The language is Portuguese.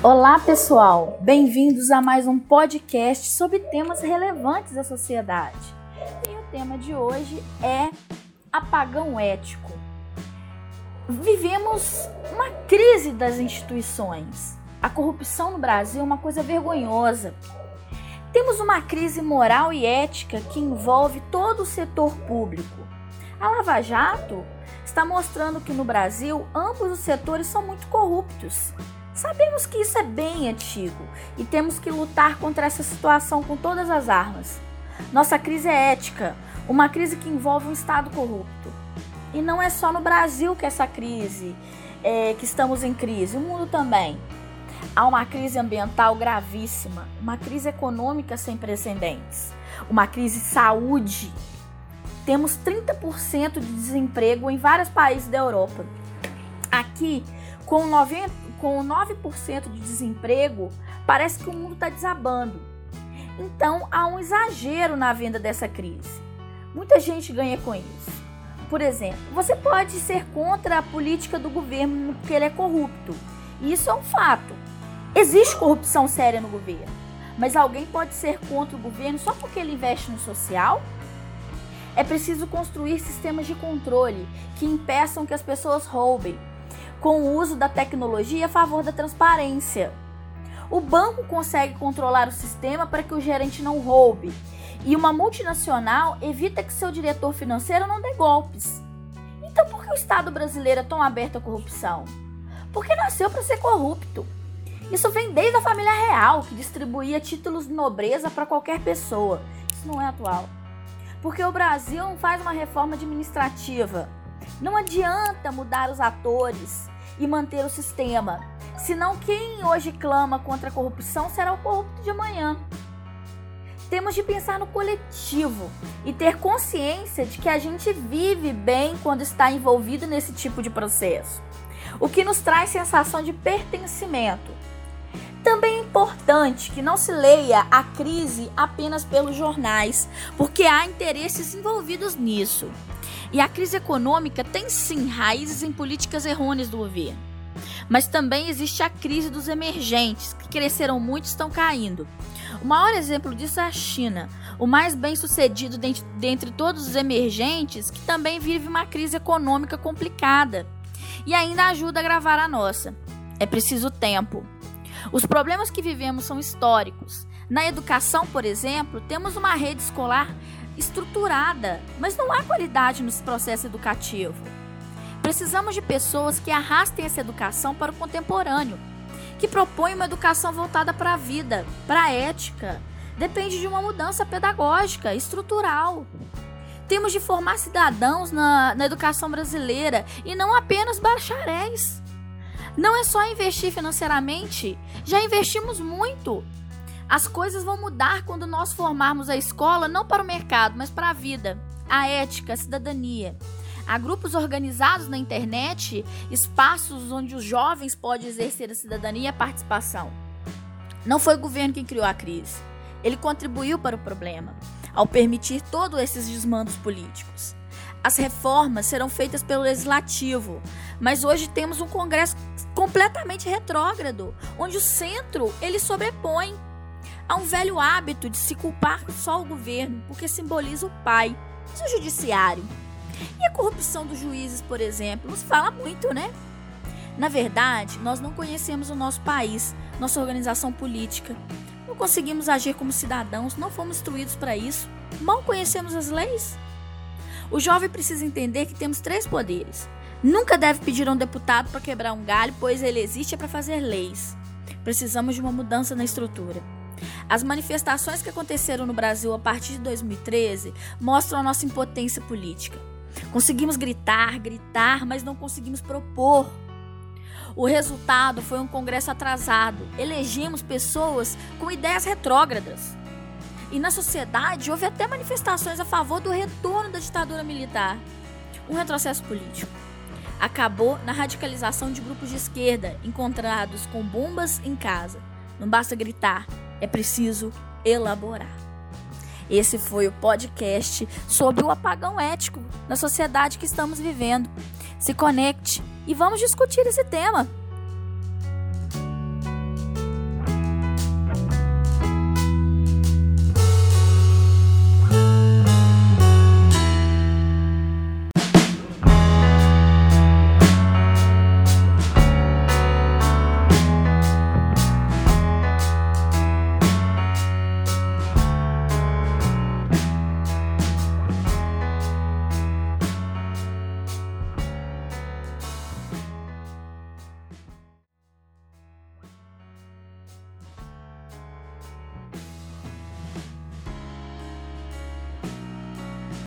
Olá, pessoal! Bem-vindos a mais um podcast sobre temas relevantes da sociedade. E o tema de hoje é apagão ético. Vivemos uma crise das instituições. A corrupção no Brasil é uma coisa vergonhosa. Temos uma crise moral e ética que envolve todo o setor público. A Lava Jato está mostrando que no Brasil ambos os setores são muito corruptos. Sabemos que isso é bem antigo e temos que lutar contra essa situação com todas as armas. Nossa crise é ética, uma crise que envolve um Estado corrupto. E não é só no Brasil que essa crise, é, que estamos em crise, o mundo também. Há uma crise ambiental gravíssima, uma crise econômica sem precedentes, uma crise de saúde. Temos 30% de desemprego em vários países da Europa. Aqui, com 90 com 9% de desemprego, parece que o mundo está desabando. Então há um exagero na venda dessa crise. Muita gente ganha com isso. Por exemplo, você pode ser contra a política do governo porque ele é corrupto. Isso é um fato. Existe corrupção séria no governo. Mas alguém pode ser contra o governo só porque ele investe no social? É preciso construir sistemas de controle que impeçam que as pessoas roubem, com o uso da tecnologia a favor da transparência. O banco consegue controlar o sistema para que o gerente não roube, e uma multinacional evita que seu diretor financeiro não dê golpes. Então, por que o Estado brasileiro é tão aberto à corrupção? Porque nasceu para ser corrupto. Isso vem desde a família real, que distribuía títulos de nobreza para qualquer pessoa. Isso não é atual. Porque o Brasil não faz uma reforma administrativa. Não adianta mudar os atores e manter o sistema, senão quem hoje clama contra a corrupção será o corrupto de amanhã. Temos de pensar no coletivo e ter consciência de que a gente vive bem quando está envolvido nesse tipo de processo, o que nos traz sensação de pertencimento. Também é importante que não se leia a crise apenas pelos jornais, porque há interesses envolvidos nisso. E a crise econômica tem sim raízes em políticas errôneas do governo. Mas também existe a crise dos emergentes, que cresceram muito e estão caindo. O maior exemplo disso é a China, o mais bem sucedido dentre, dentre todos os emergentes, que também vive uma crise econômica complicada e ainda ajuda a gravar a nossa. É preciso tempo. Os problemas que vivemos são históricos. Na educação, por exemplo, temos uma rede escolar estruturada, mas não há qualidade no processo educativo. Precisamos de pessoas que arrastem essa educação para o contemporâneo, que propõem uma educação voltada para a vida, para a ética. Depende de uma mudança pedagógica, estrutural. Temos de formar cidadãos na, na educação brasileira e não apenas bacharéis. Não é só investir financeiramente, já investimos muito. As coisas vão mudar quando nós formarmos a escola não para o mercado, mas para a vida, a ética, a cidadania. Há grupos organizados na internet, espaços onde os jovens podem exercer a cidadania e a participação. Não foi o governo quem criou a crise. Ele contribuiu para o problema, ao permitir todos esses desmandos políticos. As reformas serão feitas pelo legislativo, mas hoje temos um Congresso completamente retrógrado, onde o centro ele sobrepõe Há um velho hábito de se culpar só o governo, porque simboliza o pai, mas o judiciário. E a corrupção dos juízes, por exemplo, nos fala muito, né? Na verdade, nós não conhecemos o nosso país, nossa organização política. Não conseguimos agir como cidadãos, não fomos instruídos para isso. Mal conhecemos as leis. O jovem precisa entender que temos três poderes. Nunca deve pedir a um deputado para quebrar um galho, pois ele existe para fazer leis. Precisamos de uma mudança na estrutura. As manifestações que aconteceram no Brasil a partir de 2013 mostram a nossa impotência política. Conseguimos gritar, gritar, mas não conseguimos propor. O resultado foi um congresso atrasado. Elegemos pessoas com ideias retrógradas. E na sociedade houve até manifestações a favor do retorno da ditadura militar. Um retrocesso político. Acabou na radicalização de grupos de esquerda encontrados com bombas em casa. Não basta gritar, é preciso elaborar. Esse foi o podcast sobre o apagão ético na sociedade que estamos vivendo. Se conecte e vamos discutir esse tema.